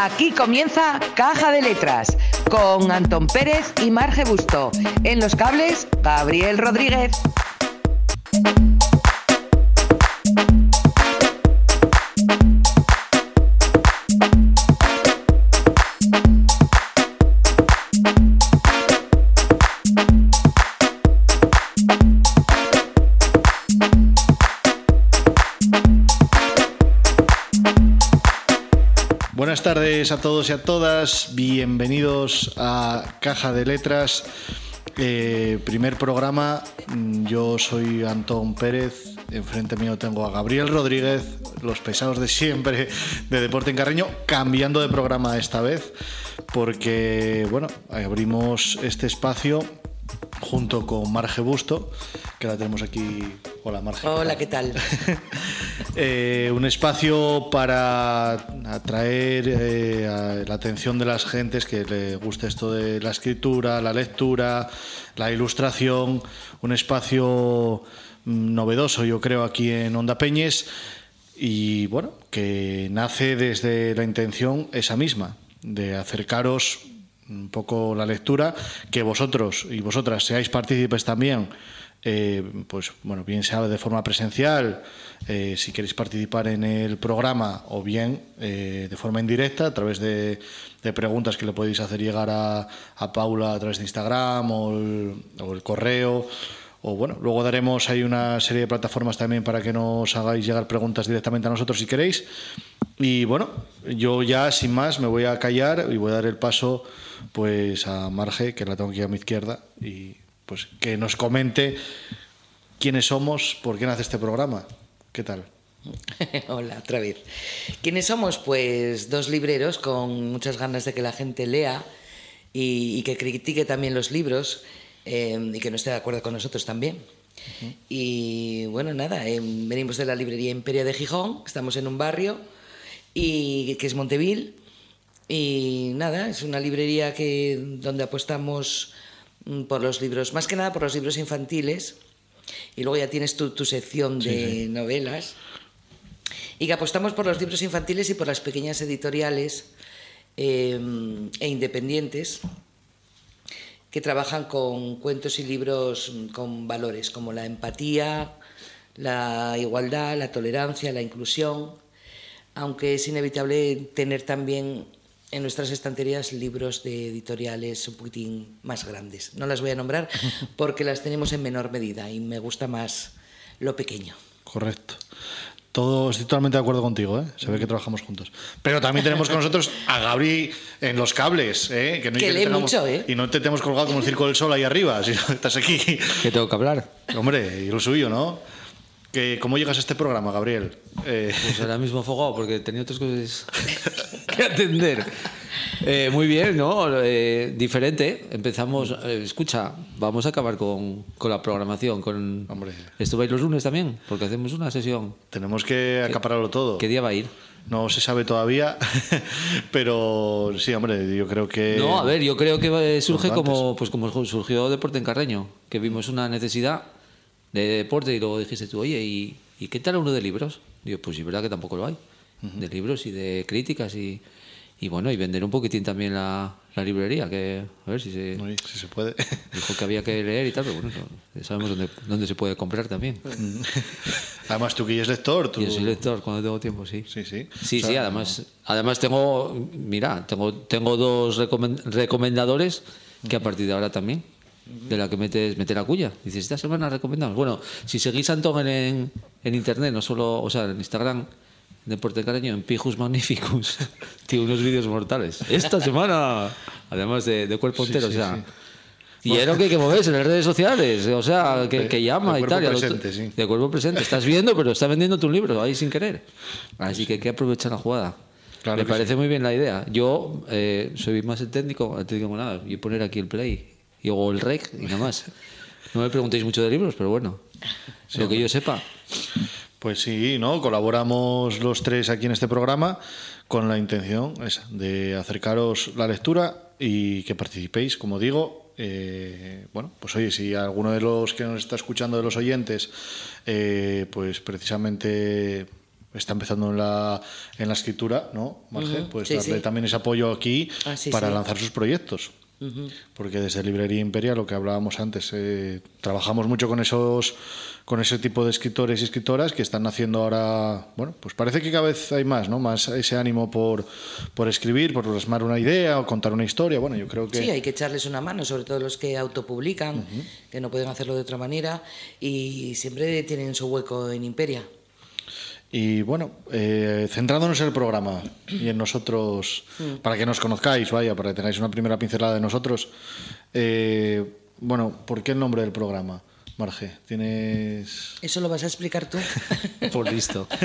Aquí comienza Caja de Letras con Antón Pérez y Marge Busto. En los cables, Gabriel Rodríguez. Buenas tardes a todos y a todas, bienvenidos a Caja de Letras, eh, primer programa, Mm, yo soy Antón Pérez, enfrente mío tengo a Gabriel Rodríguez, los pesados de siempre de Deporte en Carreño, cambiando de programa esta vez, porque bueno, abrimos este espacio junto con Marge Busto, que la tenemos aquí. Hola, Marge. Hola, ¿qué tal? eh, un espacio para atraer eh, la atención de las gentes que le gusta esto de la escritura, la lectura, la ilustración. Un espacio mm, novedoso, yo creo, aquí en Onda Peñes. Y bueno, que nace desde la intención esa misma, de acercaros un poco la lectura, que vosotros y vosotras seáis partícipes también, eh, pues bueno, bien sea de forma presencial, eh, si queréis participar en el programa, o bien eh, de forma indirecta, a través de, preguntas que le podéis hacer llegar a, a Paula a través de Instagram o el, o el correo. O bueno, luego daremos ahí una serie de plataformas también para que nos hagáis llegar preguntas directamente a nosotros si queréis. Y bueno, yo ya sin más me voy a callar y voy a dar el paso pues a Marge, que la tengo aquí a mi izquierda, y pues que nos comente quiénes somos, por qué nace este programa. ¿Qué tal? Hola, otra vez. ¿Quiénes somos? Pues dos libreros con muchas ganas de que la gente lea y, y que critique también los libros eh, y que no esté de acuerdo con nosotros también. Uh -huh. Y bueno, nada, eh, venimos de la librería Imperia de Gijón, estamos en un barrio y que es Monteville y nada, es una librería que, donde apostamos por los libros, más que nada por los libros infantiles, y luego ya tienes tu, tu sección de sí, sí. novelas, y que apostamos por los libros infantiles y por las pequeñas editoriales eh, e independientes que trabajan con cuentos y libros mm, con valores como la empatía, la igualdad, la tolerancia, la inclusión, aunque es inevitable tener también en nuestras estanterías libros de editoriales un poquitín más grandes. No las voy a nombrar porque las tenemos en menor medida y me gusta más lo pequeño. Correcto. Todo, estoy totalmente de acuerdo contigo, ¿eh? se ve que trabajamos juntos. Pero también tenemos con nosotros a Gabri en los cables, ¿eh? que, no que lee tengamos, mucho, ¿eh? Y no te tenemos colgado como el Circo del Sol ahí arriba, si estás aquí. Que tengo que hablar. Hombre, y lo suyo, ¿no? Que, ¿Cómo llegas a este programa, Gabriel? Eh... Pues ahora mismo afogado, porque tenía otras cosas que atender. Eh, muy bien, ¿no? Eh, diferente. Empezamos. Eh, escucha, vamos a acabar con, con la programación. Con... Hombre. ¿Esto va a ir los lunes también? Porque hacemos una sesión. Tenemos que acapararlo todo. ¿Qué día va a ir? No se sabe todavía, pero sí, hombre, yo creo que. No, a ver, yo creo que surge como, pues como surgió Deporte en Carreño, que vimos una necesidad de deporte y luego dijiste tú, oye, ¿y, ¿y qué tal uno de libros? Digo, pues sí, verdad que tampoco lo hay. Uh -huh. De libros y de críticas y y bueno, y vender un poquitín también la, la librería, que a ver si se, Uy, si se puede. Dijo que había que leer y tal, pero bueno, sabemos dónde, dónde se puede comprar también. además, tú que eres lector. Tú... Yo soy lector cuando tengo tiempo, sí. Sí, sí. Sí, o sea, sí, además, además tengo, mira, tengo, tengo dos recomendadores que a partir de ahora también de la que metes mete la cuya. Dices, esta semana recomendamos. Bueno, si seguís a Antón en, en internet, no solo, o sea, en Instagram, Deporte Caraño en Pijus Magnificus. Tiene unos vídeos mortales. Esta semana, además de, de cuerpo entero, sí, sí, o sea. Sí. Y es lo que hay que moverse en las redes sociales, o sea, que, que llama de y tal. Presente, sí. De cuerpo presente. Estás viendo, pero está vendiendo tu libro ahí sin querer. Así que hay que aprovechar la jugada. Claro me parece muy bien la idea. Yo eh, soy más el técnico, te digo nada, y poner aquí el play y hago el rec y nada más. No me preguntéis mucho de libros, pero bueno, lo que yo sepa. Pues sí, ¿no? Colaboramos los tres aquí en este programa con la intención esa, de acercaros la lectura y que participéis, como digo. eh, bueno, pues oye, si alguno de los que nos está escuchando de los oyentes, eh, pues precisamente está empezando en la, en la escritura, ¿no, Marge? Pues sí, darle sí. también ese apoyo aquí Ah, sí, para lanzar sus proyectos. Porque desde Librería Imperia, lo que hablábamos antes, eh, trabajamos mucho con esos con ese tipo de escritores y escritoras que están haciendo ahora, bueno, pues parece que cada vez hay más, ¿no? Más ese ánimo por, por escribir, por plasmar una idea o contar una historia. Bueno, yo creo que Sí, hay que echarles una mano, sobre todo los que autopublican, que no pueden hacerlo de otra manera y siempre tienen su hueco en Imperia. Y bueno, eh, centrándonos en el programa y en nosotros, para que nos conozcáis, vaya, para que tengáis una primera pincelada de nosotros, eh, bueno, ¿por qué el nombre del programa, Marge? ¿Tienes...? ¿Eso lo vas a explicar tú? Por listo.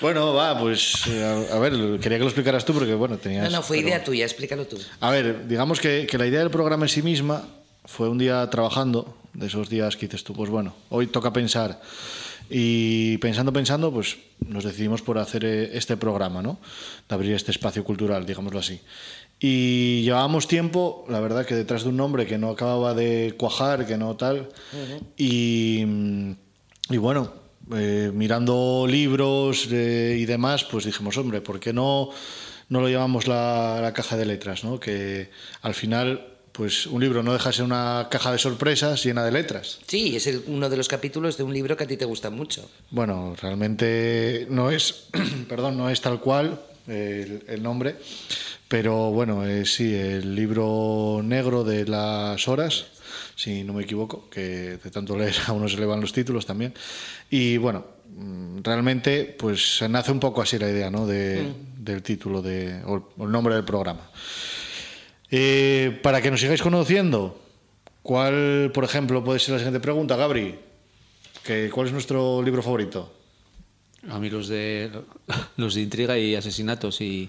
Bueno, va, pues eh, a, a ver, quería que lo explicaras tú porque, bueno, tenías... no, no, fue pero- idea tuya, explícalo tú. A ver, digamos que, que la idea del programa en sí misma fue un día trabajando, de esos días que dices tú, pues bueno, hoy toca pensar. Y pensando, pensando, pues nos decidimos por hacer eh, este programa, ¿no? De abrir este espacio cultural, digámoslo así. Y llevábamos tiempo, la verdad, que detrás de un nombre que no acababa de cuajar, que no tal. Y, mm, y bueno, eh, mirando libros eh, y demás, pues dijimos, hombre, ¿por qué no, no lo llamamos la, la caja de letras? ¿no? Que al final, pues un libro no deja de ser una caja de sorpresas llena de letras. Sí, es el- uno de los capítulos de un libro que a ti te gusta mucho. Bueno, realmente no es, perdón, no es tal cual el, el nombre, pero bueno, eh, sí, el libro negro de las horas, si no me equivoco, que de tanto leer a uno se le van los títulos también. Y bueno, mm, realmente pues nace un poco así la idea, ¿no? De, Del título de, o el nombre del programa. Eh, para que nos sigáis conociendo, ¿cuál, por ejemplo, puede ser la siguiente pregunta, Gabri? Que, ¿Cuál es nuestro libro favorito? A mí los de los de intriga y asesinatos y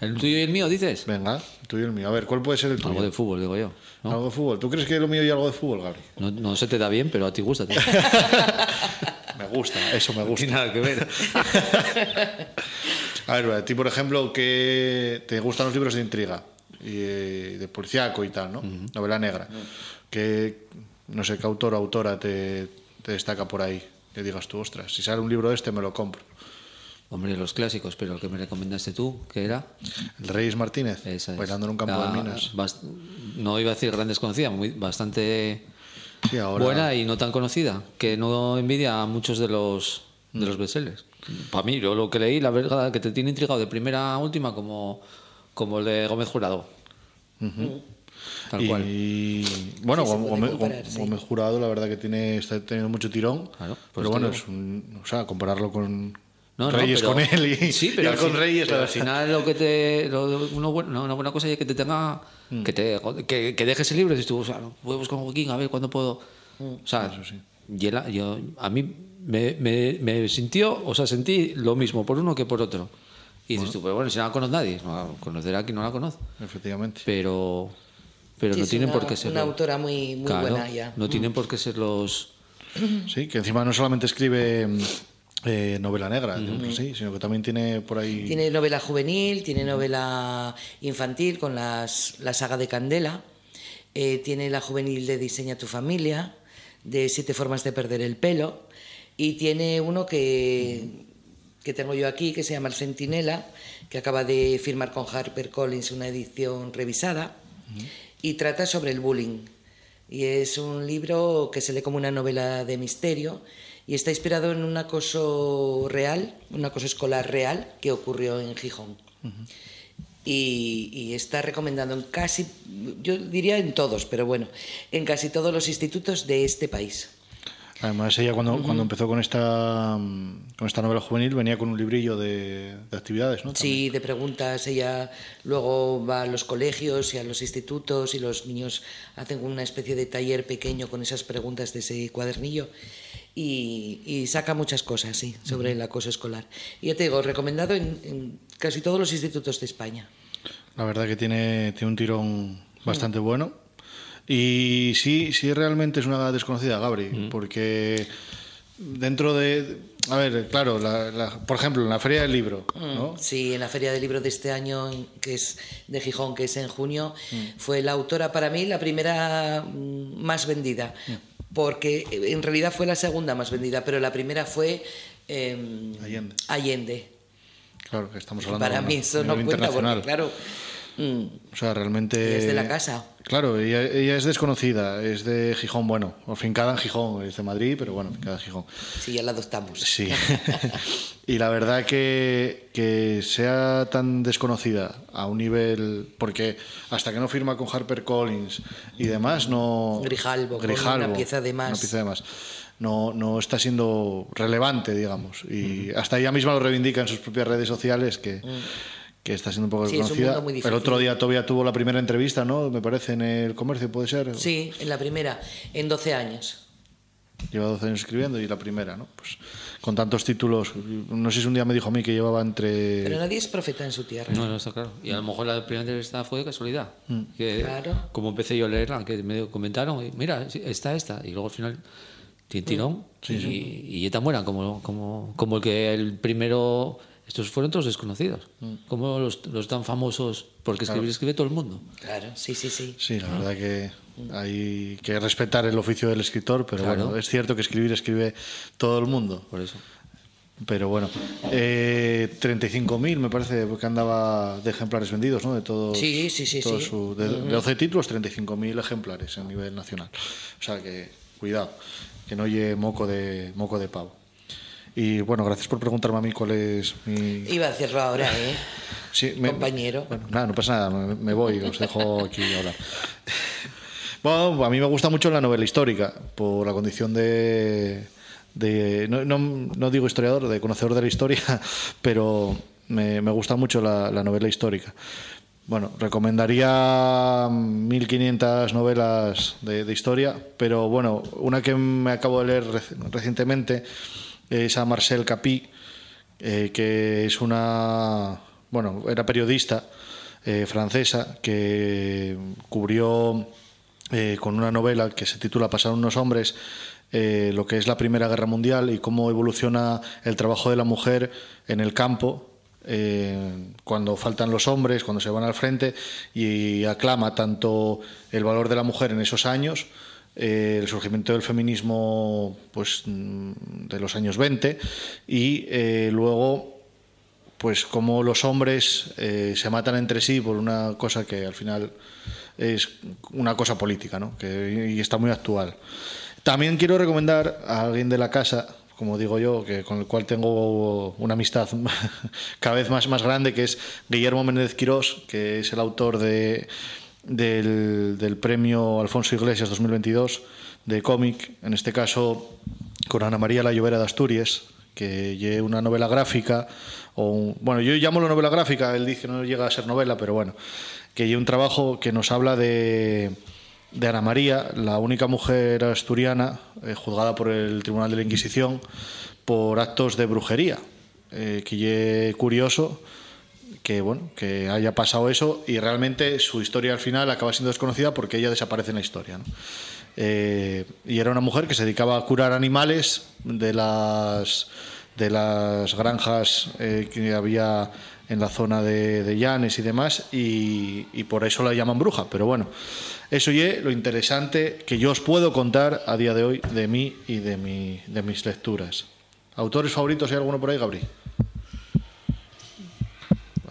el tuyo y el mío dices. Venga, el tuyo y el mío. A ver, ¿cuál puede ser el tuyo? Algo de fútbol digo yo. ¿no? Algo de fútbol. ¿Tú crees que lo mío y algo de fútbol, Gabri? No, no se te da bien, pero a ti gusta. tío. Me gusta, eso me gusta. Tiene nada que ver. A ver, a ti, por ejemplo, que te gustan los libros de intriga y eh, de policíaco y tal, ¿no? Novela negra. Que, no sé, qué autor o autora te, te destaca por ahí. Que digas tú, ostras, si sale un libro de este, me lo compro. Hombre, los clásicos, pero el que me recomendaste tú, ¿qué era? El Reyes Martínez, es. bailando en un campo La- de minas. bast- no iba a decir gran desconocida, muy, bastante Sí, ahora. buena y no tan conocida, que no envidia a muchos de los, de los bestsellers. Para mí, yo lo que leí, la verdad, que te tiene intrigado de primera a última, como, como el de Gómez Jurado. Tal cual. Y bueno, Sí, Gómez, Gómez- comparar, sí. Gómez Jurado, la verdad que tiene, está teniendo mucho tirón. Claro, por pero bueno, es un, o sea, compararlo con No, no, Reyes pero- con él y, sí, y pero él con fin- Reyes, pero al final lo que te lo- uno bueno- no, una buena cosa es que te tenga Mm. que te que, que dejes el libro y dices tú o sea no, voy a buscar un huequín a ver cuándo puedo Mm. o sea y él- yo a mí me, me, me sintió o sea sentí lo mismo por uno que por otro y dices tú pero bueno si no la conoce nadie no, conocerá a quien no la conoce efectivamente. pero pero Sí, no tienen una- por qué ser una los- autora muy- muy Claro, buena ya. no tienen por qué ser los Sí, que encima no solamente escribe mm, eh, novela negra, sí, sino que también tiene por ahí. Tiene novela juvenil, tiene novela infantil con las, la saga de Candela, eh, tiene la juvenil de Diseña tu familia, de Siete formas de perder el pelo, y tiene uno que, que tengo yo aquí, que se llama El Centinela, que acaba de firmar con HarperCollins una edición revisada, y trata sobre el bullying. Y es un libro que se lee como una novela de misterio y está inspirado en un acoso real, un acoso escolar real que ocurrió en Gijón. y, está recomendando en casi, yo diría en todos, pero bueno, en casi todos los institutos de este país. Además, ella cuando, cuando empezó con esta, mm, con esta novela juvenil venía con un librillo de, de actividades, ¿no? Sí, de preguntas. Ella luego va a los colegios y a los institutos y los niños hacen una especie de taller pequeño con esas preguntas de ese cuadernillo. y, y saca muchas cosas, sí, sobre el acoso escolar. Y ya te digo, recomendado en, en casi todos los institutos de España. La verdad que tiene, tiene un tirón bastante bueno. Y sí, sí realmente es una desconocida, Gabri, porque dentro de... A ver, claro, la- la- por ejemplo, en la Feria del Libro, ¿no? Sí, en la Feria del Libro de este año, que es de Gijón, que es en junio, fue la autora para mí la primera mm, más vendida, porque en realidad fue la segunda más vendida, pero la primera fue eh, Allende. Allende. Claro, que estamos hablando Para de mí una- eso a no cuenta, porque internacional. claro, mm, O sea, realmente... Es de la casa. Claro, ella, ella es desconocida, es de Gijón, bueno, o fincada en Gijón, es de Madrid, pero bueno, fincada en Gijón. sí, ya la adoptamos. Sí. y la verdad que, que sea tan desconocida a un nivel. Porque hasta que no firma con HarperCollins y demás, no. Grijalbo, con una pieza de más. una pieza de más. No, no está siendo relevante, digamos. Y hasta ella misma lo reivindica en sus propias redes sociales que. Que está siendo un poco Mm. Sí, es un desconocida. mundo muy el otro día todavía tuvo la primera entrevista, ¿no? Me parece, en el comercio, ¿puede ser? Sí, en la primera, en 12 años. Lleva 12 años escribiendo y la primera, ¿no? Pues con tantos títulos, no sé si un día me dijo a mí que llevaba entre... Pero nadie es profeta en su tierra. No, no está claro. Y a lo mejor la primera entrevista fue de casualidad. Que Claro. como empecé yo a leerla, que me comentaron, y, mira, sí, está esta. Y luego al final, tin, tirón, y, y ella tan buena como, como, como el que el primero. Estos fueron todos desconocidos. Como los, los tan famosos, porque escribir escribe todo el mundo. Claro, sí, sí, sí. Sí, la verdad que hay que respetar el oficio del escritor, pero Claro. bueno, es cierto que escribir escribe todo el mundo. Por eso. Pero bueno, eh, 35.000 me parece que andaba de ejemplares vendidos, ¿no? De todos, Sí, sí, sí, todo sí. su- de, de 12 títulos, 35.000 ejemplares a nivel nacional. O sea que, cuidado, que no oye moco de, moco de pavo. Y bueno, gracias por preguntarme a mí cuál es mi... Iba a hacerlo ahora, ¿eh? Sí, Compañero. Bueno, nada, no pasa nada, me, me voy, os dejo aquí hablar. Bueno, a mí me gusta mucho la novela histórica, por la condición de. de no, no- no digo historiador, de conocedor de la historia, pero me, me gusta mucho la, la novela histórica. Bueno, recomendaría 1500 novelas de, de historia, pero bueno, una que me acabo de leer reci- recientemente es a Marcel Capí, eh, que es una, bueno, era periodista eh, francesa que cubrió eh, con una novela que se titula Pasaron unos hombres eh, lo que es la Primera Guerra Mundial y cómo evoluciona el trabajo de la mujer en el campo cuando faltan los hombres, cuando se van al frente y aclama tanto el valor de la mujer en esos años eh, el surgimiento del feminismo pues mm, de los años 20 y eh, luego pues como los hombres eh, se matan entre sí por una cosa que al final es una cosa política ¿no? que, y está muy actual. También quiero recomendar a alguien de la casa, como digo yo, que con el cual tengo una amistad cada vez más, más grande, que es Guillermo Méndez Quirós, que es el autor de, del, premio Alfonso Iglesias 2022 de cómic, en este caso con Ana María La Llovera de Asturias, que lleva una novela gráfica, o bueno, yo llamo la novela gráfica, él dice que no llega a ser novela, pero bueno, que lleva un trabajo que nos habla de, Ana María, la única mujer asturiana eh, juzgada por el Tribunal de la Inquisición por actos de brujería, eh, que ye curioso que bueno que haya pasado eso y realmente su historia al final acaba siendo desconocida porque ella desaparece en la historia. Eh, y era una mujer que se dedicaba a curar animales de las de las granjas eh, que había en la zona de, Llanes y demás y, por eso la llaman bruja. Pero bueno eso y lo interesante que yo os puedo contar a día de hoy de mí y de, mi, de mis lecturas. Autores favoritos hay alguno por ahí Gabri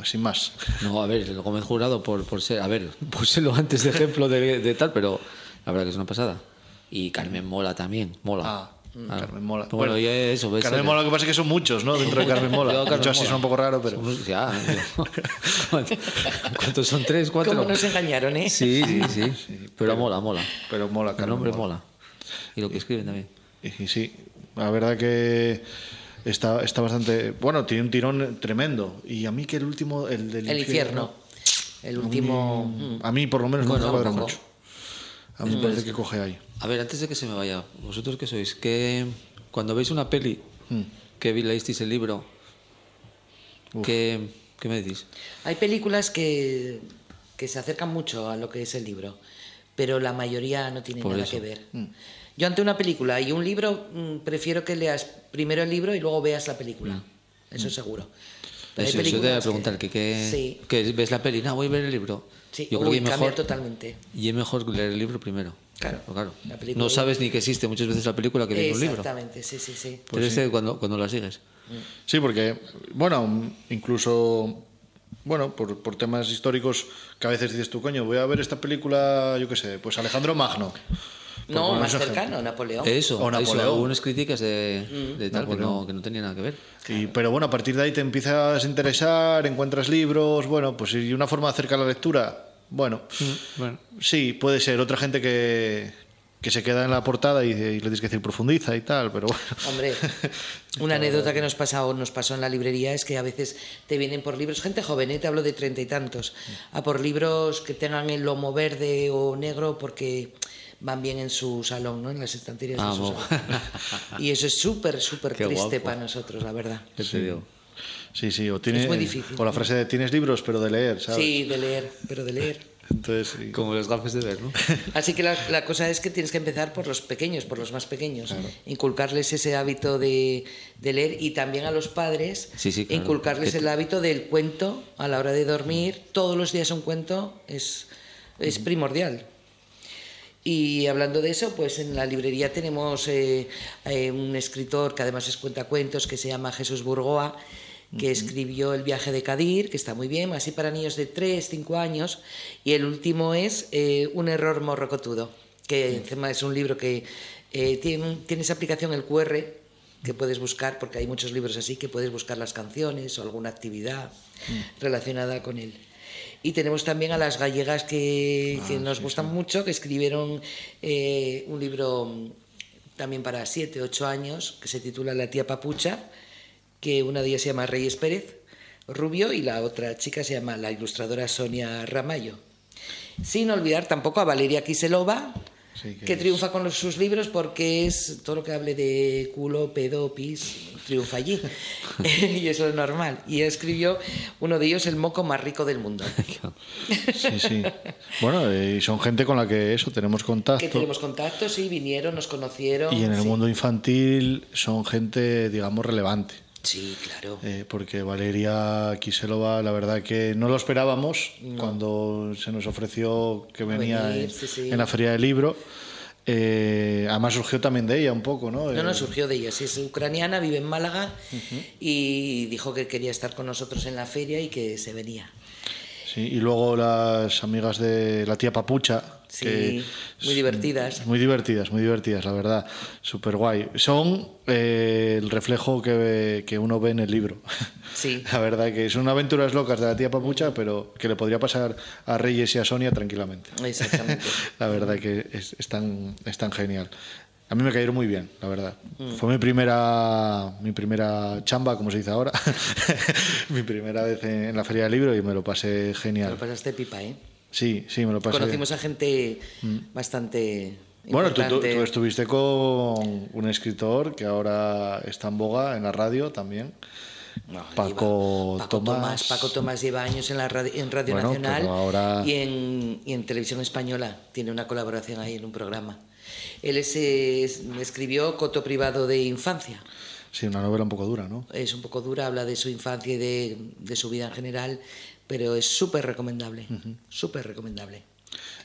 sin más No, a ver, el Gómez Jurado por, por ser, a ver, púselo antes de ejemplo de, de tal, pero la verdad que es una pasada. Y Carmen Mola también, mola. Ah, Claro. Carmen Mola. Bueno, y eso, ves. Carmen Mola, lo que pasa es que son muchos, ¿no? Dentro de Carmen Mola. Yo, Carmen hecho, así Mola. suena un poco raro, pero. Somos- ya, ¿Cuántos son? ¿Tres? ¿Cuatro? ¿Cómo nos engañaron, eh? Sí, sí, sí. Pero mola, mola. Pero mola, El Carmen nombre Mola. mola. Y lo que escriben también. Y, y sí, la verdad que está, está bastante. Bueno, tiene un tirón tremendo. Y a mí que el último, el del El infierno. El último. A mí, por lo menos, no Bueno, me cuadra mucho. A mí me parece que coge ahí. A ver, antes de que se me vaya, vosotros qué sois, que cuando veis una peli, Mm. que vi- leísteis el libro, ¿qué, qué me decís? Hay películas que, que se acercan mucho a lo que es el libro, pero la mayoría no tienen Por nada eso. que ver. Yo ante una película y un libro mm, prefiero que leas primero el libro y luego veas la película. Eso seguro. Pero hay Eso, eso te voy a preguntar, que, que, Sí, que ves la peli, no, voy a ver el libro. sí. Yo creo Uy, que mejor, totalmente. y es mejor leer el libro primero. Claro. claro. La película- No sabes ni que existe muchas veces la película que viene un libro. Exactamente, sí, sí, sí. Pero este cuando, cuando la sigues. Sí, porque, bueno, incluso, bueno, por, por temas históricos que a veces dices tú, coño, voy a ver esta película, yo qué sé, pues Alejandro Magno. No, más cercano, Napoleón. Eso, O eso, Napoleón. algunas críticas de, Mm. de tal que no, que no tenía nada que ver. Y, pero bueno, a partir de ahí te empiezas a interesar, encuentras libros, bueno, pues y una forma de acercar la lectura, bueno, Bueno. sí, puede ser. Otra gente que, que se queda en la portada y, y le tienes que decir profundiza y tal, pero bueno. Hombre, una anécdota que nos pasa o nos pasó en la librería es que a veces te vienen por libros, gente joven, ¿eh? te hablo de treinta y tantos, a por libros que tengan el lomo verde o negro porque van bien en su salón, ¿no? En las estanterías Ah, de su salón. Y eso es súper, súper triste guapo. para nosotros, la verdad. ¿Qué te digo? Sí, sí, o, tiene, Es muy difícil. o la frase de tienes libros, pero de leer, ¿sabes? Sí, de leer, pero de leer. Entonces, sí. Como los gafes de ver, ¿no? Así que la, la cosa es que tienes que empezar por los pequeños, por los más pequeños. Inculcarles ese hábito de, de leer y también a los padres Sí, sí, claro. inculcarles el hábito del cuento a la hora de dormir. Todos los días un cuento es, es primordial. Y hablando de eso, pues en la librería tenemos eh, eh, un escritor que además es cuentacuentos que se llama Jesús Burgoa, que escribió El viaje de Cadir, que está muy bien, así para niños de 3, 5 años. Y el último es eh, Un error morrocotudo, que encima es un libro que eh, tiene, tiene esa aplicación, el QR, que puedes buscar, porque hay muchos libros así, que puedes buscar las canciones o alguna actividad relacionada con él. Y tenemos también a las gallegas que, que nos gustan mucho, que escribieron eh, un libro también para 7, 8 años, que se titula La tía Papucha, que una de ellas se llama Reyes Pérez Rubio y la otra chica se llama la ilustradora Sonia Ramayo. Sin olvidar tampoco a Valeria Kiselova, Sí, que triunfa con los- sus libros porque es todo lo que hable de culo, pedo, pis, triunfa allí. y eso es normal. Y escribió uno de ellos, El moco más rico del mundo. Sí, sí. Bueno, y son gente con la que eso, tenemos contacto. que tenemos contacto, sí, vinieron, nos conocieron. Y en el sí. mundo infantil son gente, digamos, relevante. Sí, claro. Eh, porque Valeria Kiselova, la verdad que no lo esperábamos cuando se nos ofreció que venía Venir, en, sí, sí. en la Feria del Libro. Eh, además surgió también de ella un poco, ¿no? No, no, Eh, surgió de ella. Sí, es ucraniana, vive en Málaga y dijo que quería estar con nosotros en la feria y que se venía. sí, y luego las amigas de la tía Papucha. Sí, que muy divertidas. Muy divertidas, muy divertidas, la verdad. Súper guay. Son eh, el reflejo que, que uno ve en el libro. Sí. La verdad que son aventuras locas de la tía Papucha, pero que le podría pasar a Reyes y a Sonia tranquilamente. Exactamente. la verdad que es, es tan, es tan genial. A mí me cayeron muy bien, la verdad. Mm. Fue mi primera, mi primera chamba, como se dice ahora. mi primera vez en, en la Feria del Libro y me lo pasé Te genial. lo pasaste pipa, ¿eh? Sí, sí, me lo pasé. Conocimos a gente bastante. Mm. Bueno, tú, tú- importante. tú estuviste con un escritor que ahora está en boga en la radio también. No, Paco lleva- Paco Tomás. Paco Tomás lleva años en, la radio, en Radio Bueno, Nacional ahora- y, en, y en Televisión Española. Tiene una colaboración ahí en un programa. Él es, es- escribió Coto Privado de Infancia. Sí, una novela un poco dura, ¿no? Es un poco dura, habla de su infancia y de, de su vida en general, pero es súper recomendable. Súper recomendable.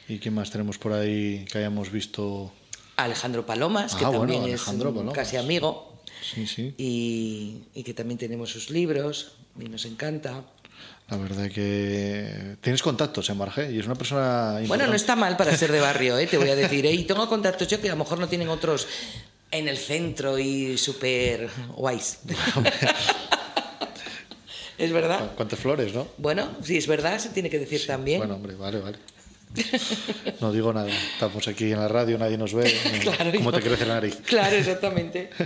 ¿Y quién más tenemos por ahí que hayamos visto? Alejandro Palomas, que Ah, bueno, también Alejandro es Palomas. casi amigo. Sí, sí. y, y que también tenemos sus libros y nos encanta. La verdad que tienes contactos en Marge y es una persona Bueno, importante. no está mal para ser de barrio, ¿eh? te voy a decir. ¿eh? Y tengo contactos yo que a lo mejor no tienen otros en el centro y súper guays. ¿Es verdad? ¿Cuántas flores, no? Bueno, si es verdad, se tiene que decir también. Bueno, hombre, vale, vale. No digo nada. Estamos aquí en la radio, nadie nos ve. Claro, ¿Cómo te crece la nariz? Claro, exactamente.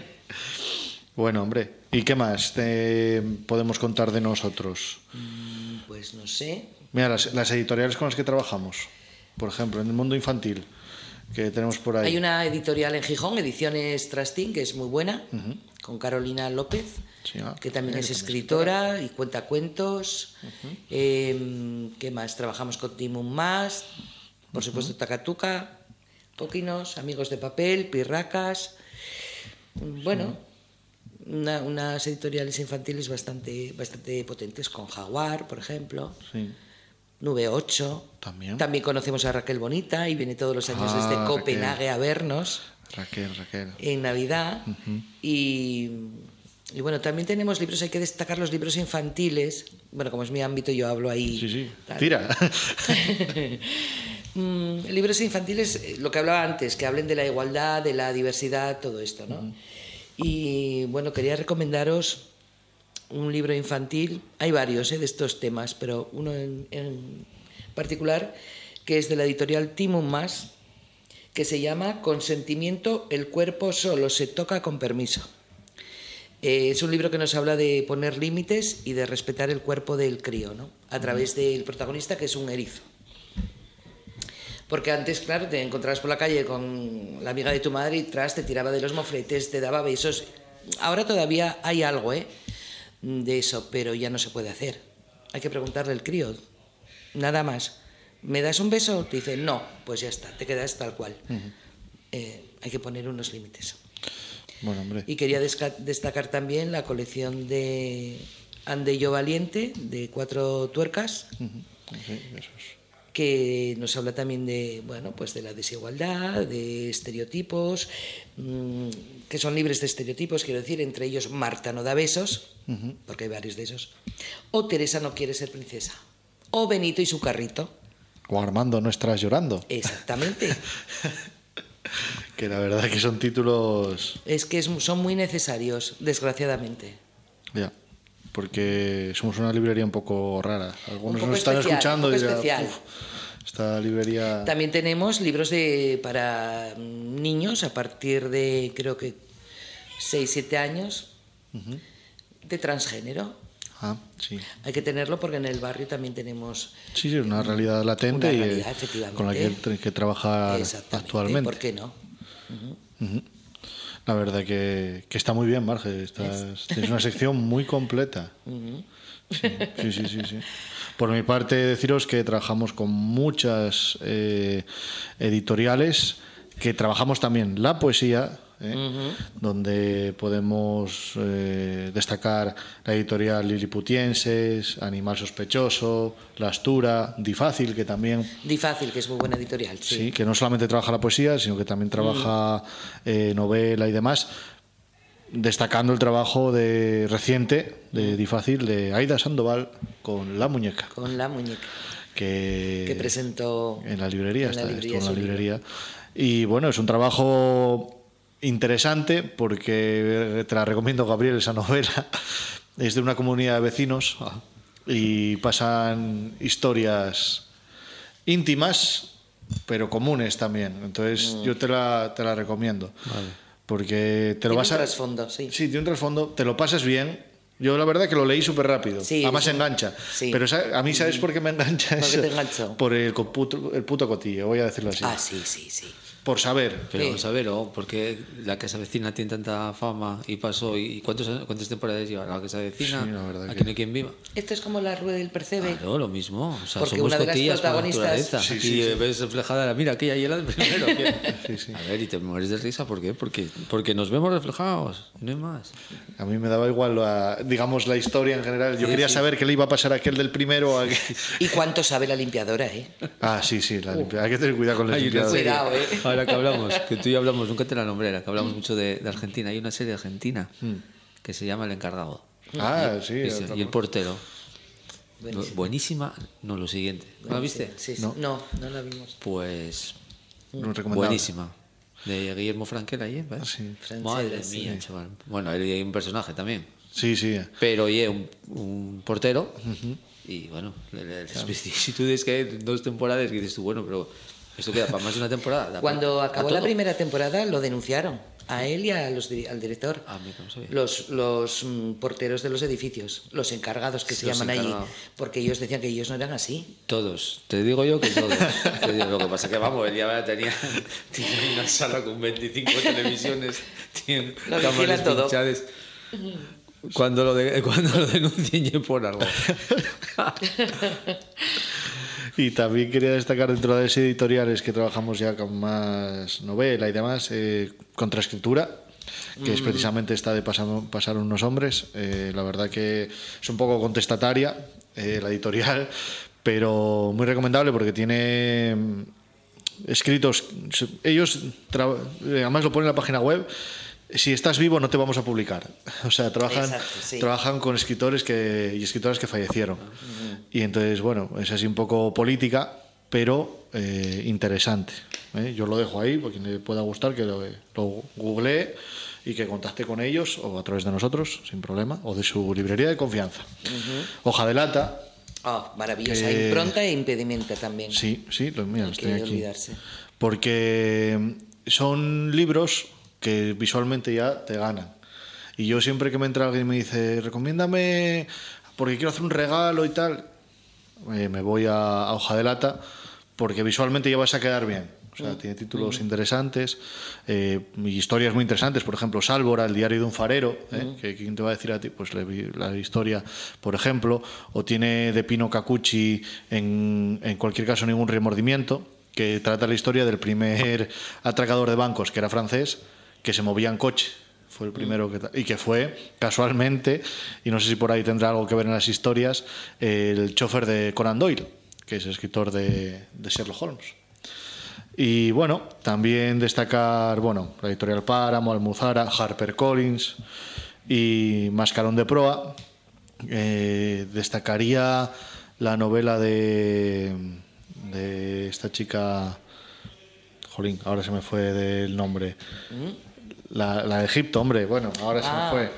Bueno, hombre. ¿Y qué más te podemos contar de nosotros? Pues no sé. Mira, las, las editoriales con las que trabajamos, por ejemplo, en el mundo infantil, que tenemos por ahí? Hay una editorial en Gijón, Ediciones Trastín, que es muy buena, con Carolina López, Sí, ah, que también es también escritora y cuenta cuentos. Eh, ¿Qué más? Trabajamos con Timun Más, por supuesto Takatuka, Coquinos, Amigos de Papel, Pirracas. Bueno, una- unas editoriales infantiles bastante, bastante potentes, con Jaguar, por ejemplo. Sí. Nube 8. También. También conocemos a Raquel Bonita y viene todos los años Ah, desde Raquel. Copenhague a vernos Raquel, Raquel. en Navidad. y, y bueno, también tenemos libros, hay que destacar los libros infantiles. Bueno, como es mi ámbito, yo hablo ahí. Sí, sí. tal. Tira. Mm, libros infantiles, eh, lo que hablaba antes, que hablen de la igualdad, de la diversidad, todo esto, ¿no? Y bueno, quería recomendaros un libro infantil, hay varios eh, de estos temas, pero uno en, en particular que es de la editorial Timon Más, que se llama Consentimiento, el cuerpo solo se toca con permiso. Eh, es un libro que nos habla de poner límites y de respetar el cuerpo del crío, ¿no? A través del protagonista, que es un erizo. Porque antes, claro, te encontrabas por la calle con la amiga de tu madre y tras te tiraba de los mofletes, te daba besos. Ahora todavía hay algo, ¿eh? De eso, pero ya no se puede hacer. Hay que preguntarle al crío, nada más. ¿Me das un beso? Te dice, no, pues ya está, te quedas tal cual. Eh, hay que poner unos límites. bueno, hombre. Y quería destacar también la colección de Andello Valiente, de cuatro tuercas, Sí, eso es. que nos habla también de, bueno, pues de la desigualdad, de estereotipos, mm, que son libres de estereotipos, quiero decir, entre ellos Marta no da besos, porque hay varios de esos, o Teresa no quiere ser princesa, o Benito y su carrito, O Armando, no estás llorando. exactamente. Que la verdad que son títulos. es que son muy necesarios, desgraciadamente. Ya. Porque somos una librería un poco rara. Algunos poco nos están especial, escuchando un y poco dirán, especial. "Uf, esta librería. También tenemos libros de, para niños a partir de, creo que, 6, 7 años, de transgénero. Sí. Hay que tenerlo porque en el barrio también tenemos Sí, una realidad latente Una y eh, realidad, con la que hay que trabajar actualmente. ¿Por qué no? La verdad que, que está muy bien, Marge. Estás, tienes una sección muy completa. Sí, sí, sí, sí, sí. Por mi parte, deciros que trabajamos con muchas eh, editoriales, que trabajamos también la poesía, ¿eh? donde podemos eh, destacar la editorial Liliputienses, Animal Sospechoso, La Astura, Difácil, que también Difácil, que es muy buena editorial. Sí, Sí. que no solamente trabaja la poesía, sino que también trabaja eh, novela y demás, destacando el trabajo de reciente de Difácil de Aida Sandoval con La Muñeca, Con la muñeca. que, Que presentó en la librería, en la está, librería estuvo en la librería. Y bueno, es un trabajo interesante porque te la recomiendo, Gabriel, esa novela. Es de una comunidad de vecinos y pasan historias íntimas, pero comunes también. Entonces yo te la, te la recomiendo. Porque te lo Mm. Tiene vas un a... trasfondo, sí. Sí, tiene un trasfondo, te lo pasas bien. Yo la verdad que lo leí súper rápido. Sí, Además un- engancha. sí. Pero a mí, ¿sabes por qué me engancha ¿Por qué eso? te enganchó? Por el, puto, el puto cotillo, voy a decirlo así. Ah, sí, sí, sí. Por saber. Pero Sí. a ver, ¿o? porque la que se avecina tiene tanta fama y pasó. ¿Y cuántos, cuántas temporadas lleva la que se avecina? Sí, la verdad Aquí que- no hay quien viva. Esto es como la rueda del percebe. Claro, lo mismo. O sea, Porque somos una de las cotillas por protagonistas- naturaleza. Sí, Aquí ves reflejada la mira, aquella hiela de primero. ¿qué? Sí, sí. A ver, y te mueres de risa, ¿por qué? Porque, porque nos vemos reflejados, no hay más. A mí me daba igual, la- digamos, la historia en general. Yo Sí, quería sí. saber qué le iba a pasar a aquel del primero. a aquel- ¿Y cuánto sabe la limpiadora, eh? Ah, sí, sí, la limpia- hay que tener cuidado con la limpiadora. Cuidado, ¿eh? Ahora que hablamos, que tú y yo hablamos, nunca te la nombré, la que hablamos mucho de, de Argentina. Hay una serie argentina que se llama El Encargado. Ah, sí. Y, otra y el portero. Buenísima, no lo siguiente. ¿No la viste? Sí, sí. No. No, no la vimos. Pues No buenísima. De Guillermo Frankel ahí, ¿ves? Sí. Madre sí. mía, chaval. Bueno, ahí hay un personaje también. Sí, sí. Pero oye, un, un portero. Y bueno, le- le- las vicisitudes que hay dos temporadas, que dices tú, bueno, pero esto queda para más de una temporada. Da Cuando acabó la primera temporada lo denunciaron a él y a los, di- al director. Ah. Los, los mm, porteros de los edificios, los encargados que se llaman allí, porque ellos decían que ellos no eran así. Todos, te digo yo que todos. Te digo, lo que pasa que vamos, él ya tenía, tenía una sala con 25 televisiones, tiene cámaras todo. pinchadas. Cuando lo, de- cuando lo denuncien yo por algo. Y también quería destacar dentro de las editoriales que trabajamos ya con más novela y demás, eh, Contraescritura, que es precisamente esta de Pasando- Pasar unos hombres. Eh, la verdad que es un poco contestataria eh, la editorial, pero muy recomendable porque tiene mm, escritos. Ellos, eh, además lo ponen en la página web. Si estás vivo no te vamos a publicar. O sea, trabajan, Exacto, sí. trabajan con escritores que, y escritoras que fallecieron. Y entonces, bueno, es así un poco política, pero eh, interesante. ¿eh? Yo lo dejo ahí, porque quien le pueda gustar, que lo, lo googlee y que contacte con ellos o a través de nosotros, sin problema, o de su librería de confianza. Hoja de lata, Ah, maravillosa. Que- Impronta e impedimenta también. Sí, sí, lo, mira, No estoy aquí. olvidarse. Porque son libros que visualmente ya te ganan. Y yo siempre que me entra alguien y me dice, recomiéndame, porque quiero hacer un regalo y tal, eh, me voy a, a hoja de lata, porque visualmente ya vas a quedar bien. O sea, tiene títulos interesantes eh, y historias muy interesantes. Por ejemplo, Sálvora, el diario de un farero, ¿eh? que quién te va a decir a ti, pues la, la historia, por ejemplo. O tiene de Pino Cacucci, en, en cualquier caso, ningún remordimiento, que trata la historia del primer atracador de bancos, que era francés, que se movía en coche. Fue el primero que. Y que fue, casualmente, y no sé si por ahí tendrá algo que ver en las historias, el chofer de Conan Doyle, que es escritor de, de Sherlock Holmes. Y bueno, también destacar, bueno, la editorial Páramo, Almuzara, HarperCollins y Mascarón de Proa. Eh, destacaría la novela de, de esta chica, jolín, ahora se me fue del nombre. La, la de Egipto, hombre, bueno, ahora se Ah. me fue.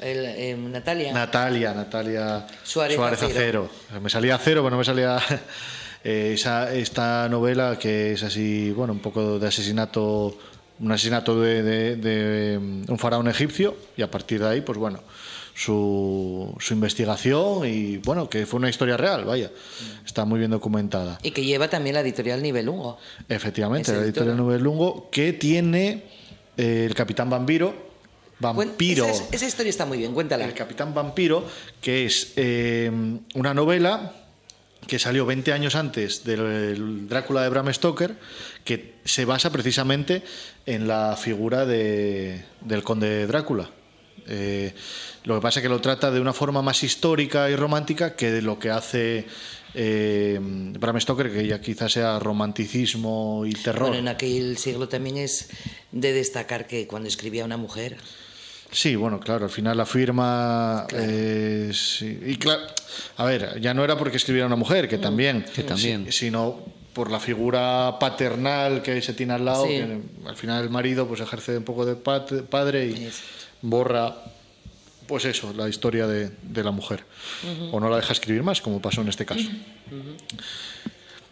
El, eh, Natalia. Natalia, Natalia Suárez Acero. Me salía cero, pero no me salía eh, esa, esta novela que es así, bueno, un poco de asesinato, un asesinato de, de- de, mm, un faraón egipcio y a partir de ahí, pues bueno, su, su investigación y bueno, que fue una historia real, vaya, está muy bien documentada. y que lleva también la editorial Nivel Hugo. Efectivamente, la editorial editora. Nubes Lungo, que tiene eh, el Capitán Vampiro, Vampiro. Esa, esa historia está muy bien, cuéntala. El Capitán Vampiro, que es eh, una novela que salió 20 años antes del Drácula de Bram Stoker, que se basa precisamente en la figura de- del conde Drácula. Eh, lo que pasa es que lo trata de una forma más histórica y romántica que de lo que hace eh, Bram Stoker, que ya quizás sea romanticismo y terror. Bueno, en aquel siglo también es de destacar que cuando escribía una mujer, Sí, bueno, claro, al final la firma eh, sí, y claro, a ver, ya no era porque escribiera una mujer, que también, Que también. si- sino por la figura paternal que se tiene al lado, Sí. que al final el marido pues ejerce un poco de pat- padre y borra pues eso, la historia de, de la mujer. O no la deja escribir más, como pasó en este caso.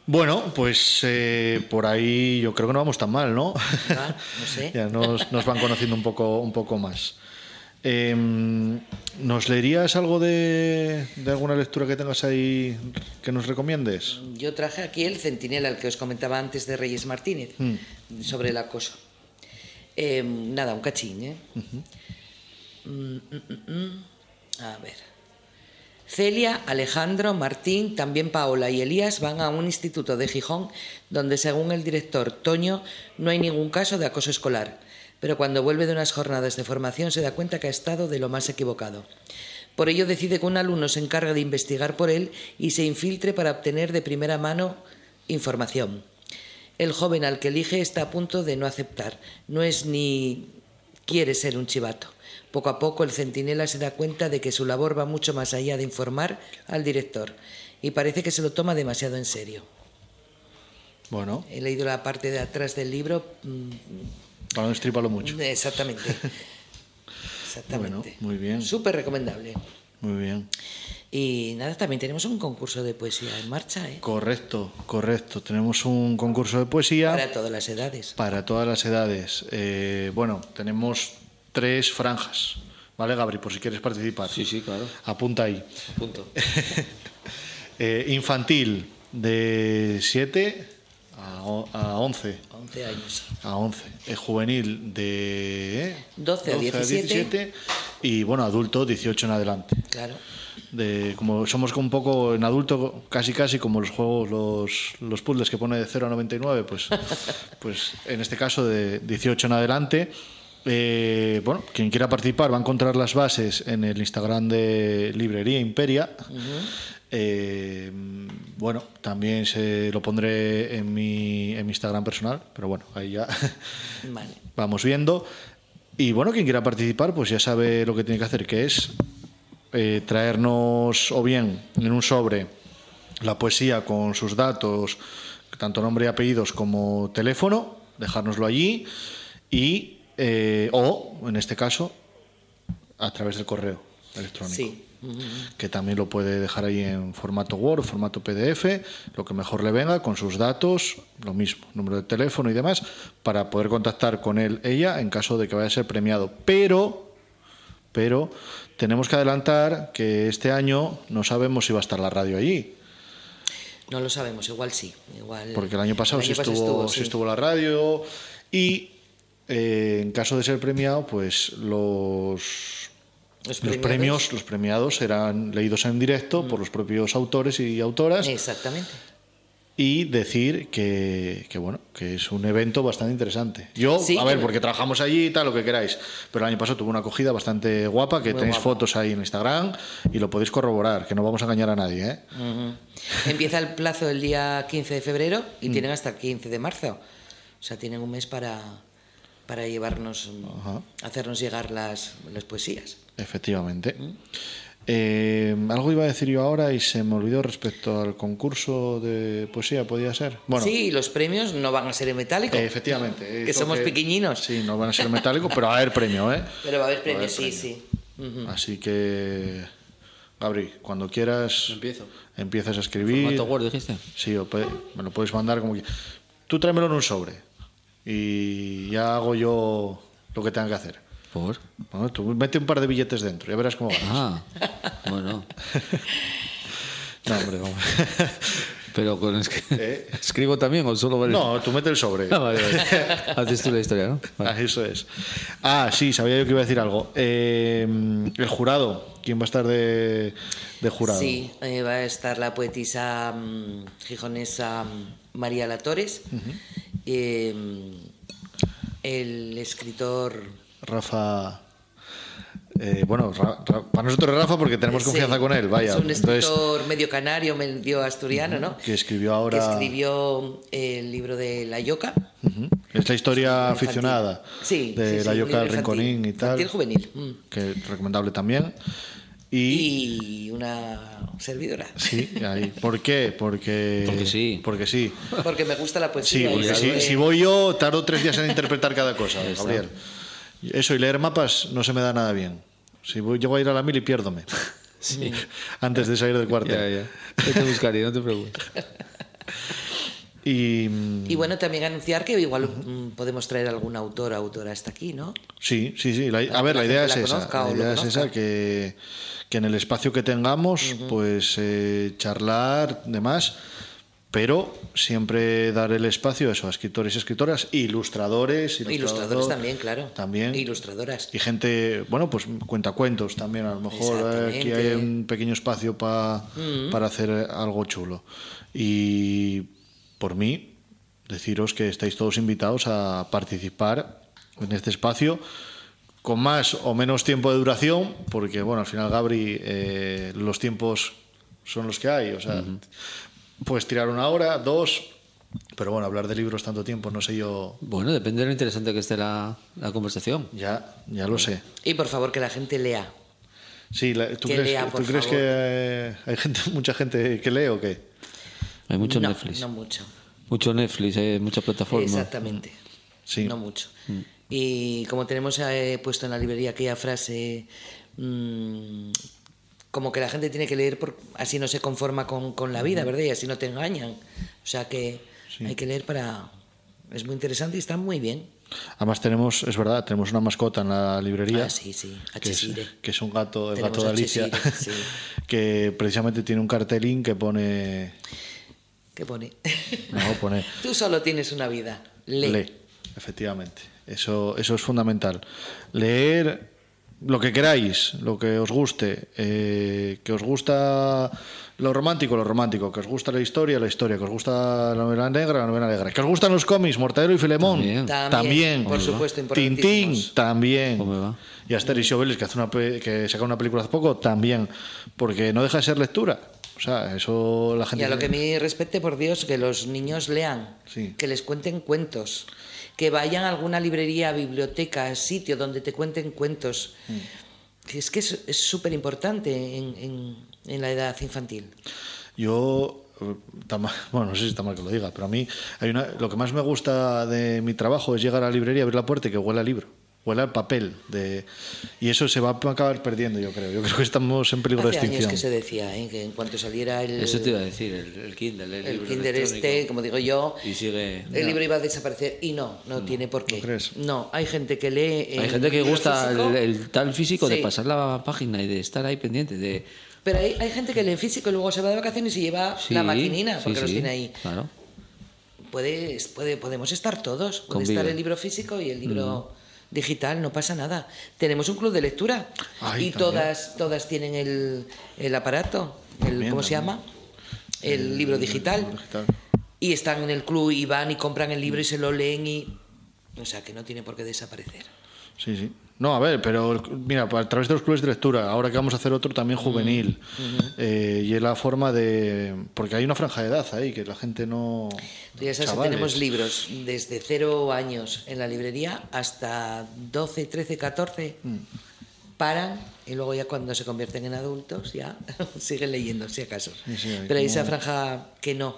Bueno, pues eh, por ahí yo creo que no vamos tan mal, ¿no? Ah, no sé. ya nos, nos van conociendo un poco, un poco más. Eh, ¿Nos leerías algo de, de alguna lectura que tengas ahí que nos recomiendes? yo traje aquí el centinela, el que os comentaba antes de Reyes Martínez, sobre el acoso. Eh, nada, un cachín, ¿eh? Mm, mm, mm, mm. A ver. Celia, Alejandro, Martín, también Paola y Elías van a un instituto de Gijón donde, según el director Toño, no hay ningún caso de acoso escolar. Pero cuando vuelve de unas jornadas de formación se da cuenta que ha estado de lo más equivocado. Por ello decide que un alumno se encargue de investigar por él y se infiltre para obtener de primera mano información. El joven al que elige está a punto de no aceptar. No es ni quiere ser un chivato. Poco a poco el centinela se da cuenta de que su labor va mucho más allá de informar al director y parece que se lo toma demasiado en serio. Bueno, He leído la parte de atrás del libro. mm, para no estriparlo mucho. Exactamente. Exactamente. Bueno, muy bien. Súper recomendable. Muy bien. Y nada, también tenemos un concurso de poesía en marcha, ¿eh? Correcto, correcto. Tenemos un concurso de poesía Para todas las edades. para todas las edades. Eh, bueno, tenemos tres franjas. ¿Vale, Gabri? Por si quieres participar. Sí, sí, claro. Apunta ahí. Punto. Eh, infantil de 7 a, o- a 11. 11 años. A 11. Eh, juvenil de eh, 12 a 17. Y bueno, adulto 18 en adelante. Claro. De, como somos un poco en adulto, casi casi como los juegos, los, los puzzles que pone de 0 a 99, pues, pues en este caso de 18 en adelante. Eh, bueno, quien quiera participar va a encontrar las bases en el Instagram de Librería Imperia. Eh, bueno, también se lo pondré en mi, en mi Instagram personal, pero bueno, ahí ya Vale. vamos viendo. Y bueno, quien quiera participar, pues ya sabe lo que tiene que hacer, que es eh, traernos o bien en un sobre la poesía con sus datos, tanto nombre y apellidos como teléfono, dejárnoslo allí y eh, o en este caso a través del correo electrónico Sí. que también lo puede dejar ahí en formato Word, formato PDF, lo que mejor le venga, con sus datos, lo mismo, número de teléfono y demás, para poder contactar con él, ella, en caso de que vaya a ser premiado. Pero, pero, tenemos que adelantar que este año no sabemos si va a estar la radio allí, No lo sabemos, igual sí. Igual, porque el año pasado, el sí, estuvo, sí sí. estuvo la radio y eh, en caso de ser premiado, pues los Los premios, los premiados serán leídos en directo por los propios autores y autoras Exactamente. y decir que, que, bueno que es un evento bastante interesante. Yo, Sí, a ver, que- porque trabajamos allí y tal, lo que queráis, pero el año pasado tuvo una acogida bastante guapa, que Muy tenéis guapa. fotos ahí en Instagram y lo podéis corroborar, que no vamos a engañar a nadie, ¿eh? Empieza el plazo el día 15 de febrero y Mm. tienen hasta el 15 de marzo. O sea, tienen un mes para, para llevarnos, Ajá. hacernos llegar las, las poesías. Efectivamente. Eh, algo iba a decir yo ahora y se me olvidó respecto al concurso de poesía, podía ser. Bueno, Sí, los premios no van a ser en metálico. Eh, efectivamente. Que somos pequeñinos. Sí, no van a ser metálicos, pero va a haber premio, ¿eh? Pero va a haber premios, haber sí, sí. Así que, Gabri, cuando quieras, Empiezo. empiezas a escribir. Formato Word, dijiste. Sí, o puede- me lo puedes mandar como que. Tú tráemelo en un sobre y ya hago yo lo que tenga que hacer. ¿Por? Bueno, tú mete un par de billetes dentro, ya verás cómo va. Ah, bueno. No, hombre, vamos. Pero con es que- Eh. ¿Escribo también o solo vale? No, tú mete el sobre. Ah, vale, vale. Haces tú la historia, ¿no? Vale. Ah, eso es. Ah, sí, sabía yo que iba a decir algo. Eh, el jurado, ¿quién va a estar de, de jurado? Sí, eh, va a estar la poetisa mm, gijonesa mm, María Latores, eh, el escritor... Rafa. eh, bueno, Ra- Ra- para nosotros es Rafa porque tenemos sí, confianza con él, vaya. Es un Entonces, escritor medio canario, medio asturiano, ¿no? que escribió ahora. Que escribió el libro de La Yoca. Ujú. Es la historia aficionada Sí, de la Yoca del. Rinconín y tal. Infantil juvenil. mm. Que es recomendable también. Y, Y una servidora. sí, ahí. ¿por qué? Porque, Porque sí. Porque sí. Porque me gusta la Sí, poesía. y porque eso si, si voy yo, tardo tres días en interpretar cada cosa, Gabriel. Eso y leer mapas no se me da nada bien. Si voy, llego a ir a la mil y pierdome. Sí. Antes de salir del cuartel. Ya, ya. Yo te buscaré, no te preocupes. Y mm, Y bueno, también anunciar que igual mm, podemos traer algún autor o autora hasta aquí, ¿no? sí, sí, sí. la- a ver, la la idea es la esa. La idea es esa, que, que en el espacio que tengamos, pues eh, charlar, demás, pero siempre dar el espacio eso, a escritores y escritoras, ilustradores, Ilustradores también, claro. También. Ilustradoras. Y gente, bueno, pues cuentacuentos también. A lo mejor eh, aquí hay un pequeño espacio pa- para hacer algo chulo. Y por mí, deciros que estáis todos invitados a participar en este espacio con más o menos tiempo de duración, porque, bueno, al final, Gabri, eh, los tiempos son los que hay. O sea, puedes tirar una hora, dos. Pero bueno, hablar de libros tanto tiempo, no sé yo. Bueno, depende de lo interesante que esté la, la conversación. Ya, ya lo sé. Y por favor, que la gente lea. Sí, la- ¿tú Que crees, lea, ¿tú por crees favor. que eh, hay gente, mucha gente que lee o qué? Hay mucho no, Netflix. No mucho. Mucho Netflix, hay mucha plataforma. Exactamente. Sí. No mucho. Y como tenemos eh, puesto en la librería aquella frase, mm, como que la gente tiene que leer, por, así no se conforma con, con la vida, ¿verdad? Y así no te engañan. O sea que hay que leer para... Es muy interesante y está muy bien. Además tenemos, es verdad, tenemos una mascota en la librería. Ah, sí, sí, que es, que es un gato, el Tenemos gato de Alicia, sí. que precisamente tiene un cartelín que pone... ¿Qué pone? No, pone... Tú solo tienes una vida. Lee. Lee, efectivamente. Eso, eso es fundamental. Leer lo que queráis, lo que os guste, eh, que os gusta lo romántico, lo romántico, que os gusta la historia, la historia, que os gusta la novela negra, la novela negra, que os gustan los cómics, Mortadelo y Filemón, También. También, por supuesto, Tintín, también. ¿Cómo va? Y Asterix y Obelix, que, hace una que saca una película hace poco, también. Porque no deja de ser lectura. O sea, eso la gente... Y a lo que me respete, por Dios, que los niños lean, Sí. que les cuenten cuentos, que vayan a alguna librería, biblioteca, sitio donde te cuenten cuentos. Mm. Es que es súper importante en, en- en la edad infantil. Yo, eh, bueno, no sé si está mal que lo diga, pero a mí hay una, lo que más me gusta de mi trabajo es llegar a la librería, abrir la puerta y que huela libro, huela al papel. De, y eso se va a acabar perdiendo, yo creo. Yo creo que estamos en peligro Hace de años extinción. que se decía ¿eh? que en cuanto saliera el, Eso te iba a decir, el, el Kindle, el, el libro electrónico. este, como digo yo, Y sigue... el libro iba a desaparecer. Y no, no, tiene por qué. ¿No crees? No, hay gente que lee. Hay en gente que gusta el, el tal físico de pasar la página y de estar ahí pendiente de... Pero hay, hay gente que lee físico y luego se va de vacaciones y lleva Sí, la maquinina, sí, porque los sí, tiene ahí. Claro. Puede, puede, podemos estar todos. Puede Convive. estar el libro físico y el libro digital, no pasa nada. Tenemos un club de lectura Ay, y también. todas, todas tienen el, el aparato, el, También, ¿cómo se llama? El, libro digital. libro digital. Y están en el club y van y compran el libro y se lo leen y... O sea, que no tiene por qué desaparecer. Sí, sí. No, a ver, pero mira, a través de los clubes de lectura, ahora que vamos a hacer otro también juvenil, eh, y es la forma de... Porque hay una franja de edad ahí, que la gente no... Tú ya sabes que tenemos libros desde cero años en la librería hasta 12, 13, 14. Mm. Paran y luego ya cuando se convierten en adultos ya siguen leyendo, si acaso. Sí, sí, hay Pero hay como- esa franja que no.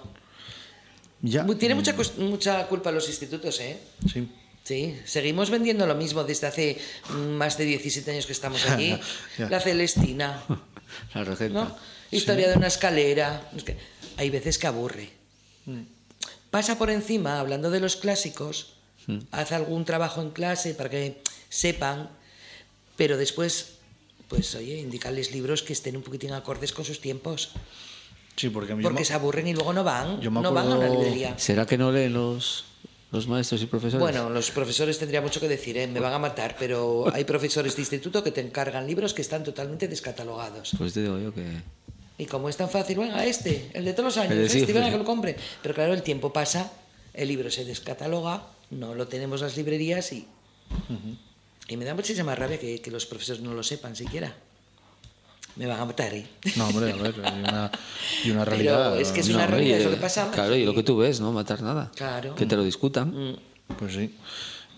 Ya. Tiene mucha, cos- mucha culpa los institutos, ¿eh? Sí. Sí, seguimos vendiendo lo mismo desde hace mm, más de 17 años que estamos aquí. La Celestina, La regenta. ¿no? Historia de una escalera. Es que hay veces que aburre. Pasa por encima, hablando de los clásicos, hace algún trabajo en clase para que sepan, pero después, pues oye, indicarles libros que estén un poquitín acordes con sus tiempos, Sí, porque a mí porque se aburren y luego no van, yo me no van a una librería. ¿Será que no leen los, los maestros y profesores? Bueno, los profesores tendría mucho que decir, ¿eh? me van a matar, pero hay profesores de instituto que te encargan libros que están totalmente descatalogados. Pues te digo yo que... Y como es tan fácil, venga, este, el de todos los años, este, venga, que lo compre. Pero claro, el tiempo pasa, el libro se descataloga, no lo tenemos en las librerías y. Y me da muchísima rabia que, que los profesores no lo sepan siquiera. Me van a matar, ¿eh? No, hombre, a ver, hay una, y una Pero realidad. es que es ¿no? una hombre, realidad, es lo que pasa. Claro, y lo que tú ves, ¿no? Matar nada. Claro. Que te lo discutan. Mm, Pues sí.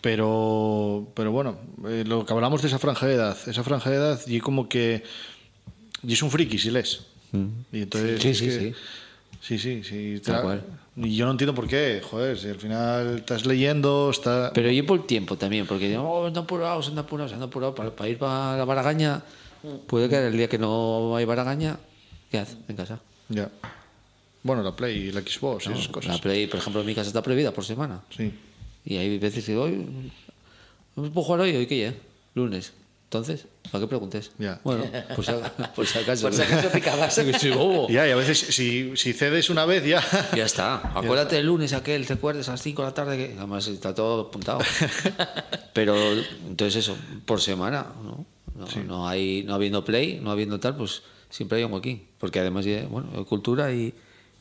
Pero, pero bueno, eh, lo que hablamos de esa franja de edad, esa franja de edad, y como que. Y es un friki si lees. Y entonces. Sí, sí, que- sí. Sí, sí, sí. Tal. Y yo no entiendo por qué, joder, si al final estás leyendo, está. Pero yo por tiempo también, porque digo, oh, anda apurados, anda apurados, anda apurados para, para ir para la baragaña. Puede que el día que no hay baragaña, ¿qué haces en casa? Ya. Bueno, la Play y la Xbox y esas cosas. La Play, por ejemplo, en mi casa está prohibida por semana. Sí. Y hay veces que hoy, no puedo jugar hoy, hoy qué ya, lunes. Entonces, ¿para qué preguntes? Ya. Bueno, por si, por si acaso. Por si acaso picabas. Sí, bobo. Ya, y a veces si, si cedes una vez ya. Ya está. Acuérdate el lunes aquel, te acuerdas a las 5 de la tarde, que además está todo apuntado. Pero entonces eso, por semana, ¿no? No, no hay, no habiendo play, no habiendo tal, pues siempre hay un aquí. Porque además, ya, bueno, hay cultura y,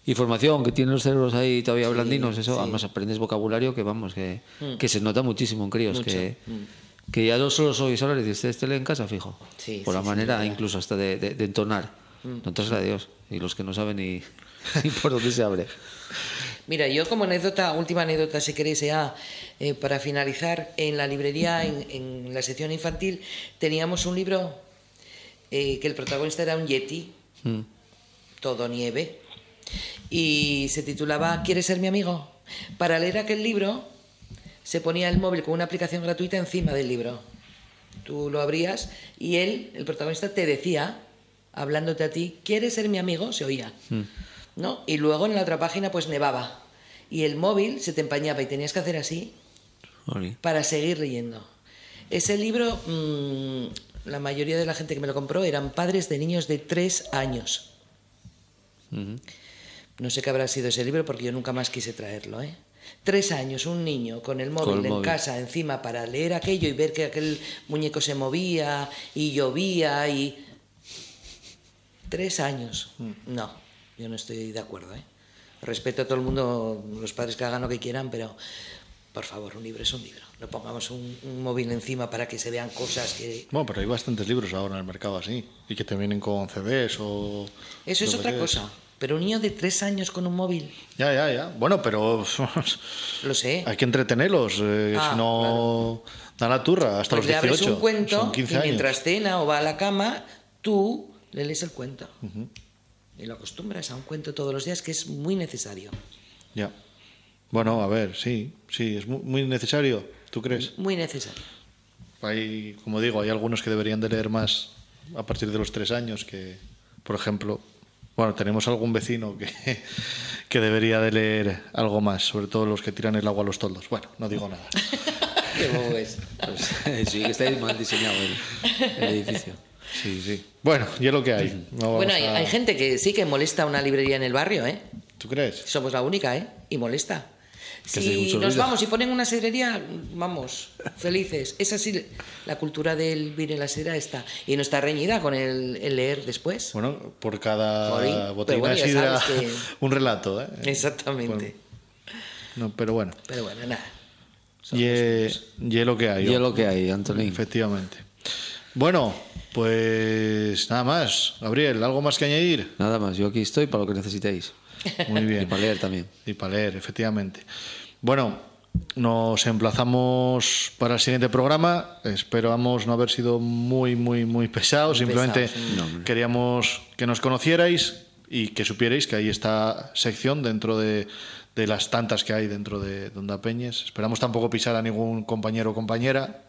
y formación, que tienen los cerebros ahí todavía blandinos, eso, además aprendes vocabulario que vamos, que, que se nota muchísimo en críos, que, que ya no solo sois hablar y dices, este lee en casa, fijo. Sí, por sí, la sí, manera incluso hasta de, de, de entonar. Entonces a Dios. Y los que no saben ni, ni por dónde se abre. Mira, yo como anécdota, última anécdota, si queréis, ya eh, para finalizar, en la librería, en, en la sección infantil, teníamos un libro eh, que el protagonista era un yeti, Mm. todo nieve, y se titulaba ¿Quieres ser mi amigo? Para leer aquel libro se ponía el móvil con una aplicación gratuita encima del libro. Tú lo abrías y él, el protagonista, te decía hablándote a ti, ¿quieres ser mi amigo? Se oía. ¿No? Y luego en la otra página pues nevaba. Y el móvil se te empañaba y tenías que hacer así Oli. para seguir leyendo. Ese libro, mm, la mayoría de la gente que me lo compró eran padres de niños de tres años. No sé qué habrá sido ese libro porque yo nunca más quise traerlo. ¿eh? Tres años, un niño con el móvil el en móvil. casa encima para leer aquello y ver que aquel muñeco se movía y llovía y... Tres años. No, yo no estoy de acuerdo. ¿eh? Respeto a todo el mundo, los padres que hagan lo que quieran, pero por favor, un libro es un libro. No pongamos un, un móvil encima para que se vean cosas que... Bueno, pero hay bastantes libros ahora en el mercado así. Y que te vienen con CDs o... Eso es otra cosa. Pero un niño de tres años con un móvil, Ya, ya, ya. Bueno, pero lo sé. hay que entretenerlos. eh, Ah, si no, da la turra hasta Pues le los abres 18. un cuento y 15 años. mientras cena o va a la cama, tú le lees el cuento. Y lo acostumbras a un cuento todos los días que es muy necesario. Ya. Bueno, a ver, sí, sí, es mu- muy necesario. ¿Tú crees? Muy necesario. Hay, como digo, hay algunos que deberían de leer más a partir de los tres años que, por ejemplo, bueno, tenemos algún vecino que, que debería de leer algo más, sobre todo los que tiran el agua a los toldos. Bueno, no digo nada. Qué bobo es. Pues, sí, que está ahí mal diseñado el, el edificio. Sí, sí. Bueno, y es lo que hay. No Bueno, hay, a- hay gente que sí que molesta una librería en el barrio, ¿eh? ¿Tú crees? Somos la única, ¿eh? Y molesta. Si nos ruido. vamos y ponen una sidrería, vamos, felices. Es así, la cultura del vino y la sidra está. Y no está reñida con el, el leer después. Bueno, por cada botella bueno, de sidra, que- un relato, ¿eh? Exactamente. No, pero bueno. Pero bueno, nada. Y es, y es lo que hay. Y es lo que hay, Anthony. Efectivamente. Bueno, pues nada más. Gabriel, ¿algo más que añadir? Nada más, yo aquí estoy para lo que necesitéis. Muy bien. Y para leer también. Y para leer, efectivamente. Bueno, nos emplazamos para el siguiente programa. Esperamos no haber sido muy, muy, muy pesados. Simplemente pesados, queríamos que nos conocierais y que supierais que hay esta sección dentro de, de las tantas que hay dentro de Donda Peñes. Esperamos tampoco pisar a ningún compañero o compañera.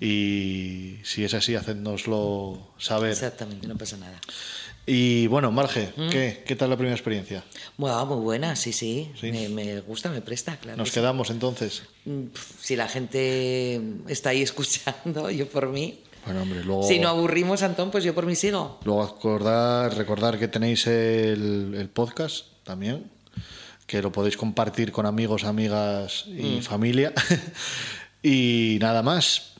Y si es así, hacednoslo saber. Exactamente, no pasa nada. Y bueno, Marge, Mm. ¿qué, ¿qué tal la primera experiencia? Bueno, muy buena, sí, sí. Sí. Me, me gusta, me presta, claro. Nos sí. quedamos entonces. Mm, Si la gente está ahí escuchando, yo por mí. Bueno, hombre, luego. Si no aburrimos, Antón, pues yo por mí sigo. Luego acordar, recordar que tenéis el, el podcast también, que lo podéis compartir con amigos, amigas y familia. y nada más,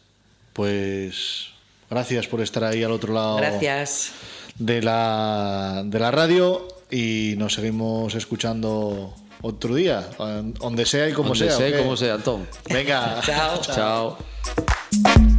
pues gracias por estar ahí al otro lado Gracias. de la, de la radio y nos seguimos escuchando otro día, donde sea y como Donde sea. sea y como sea, Antón. Venga, Chao. Chao.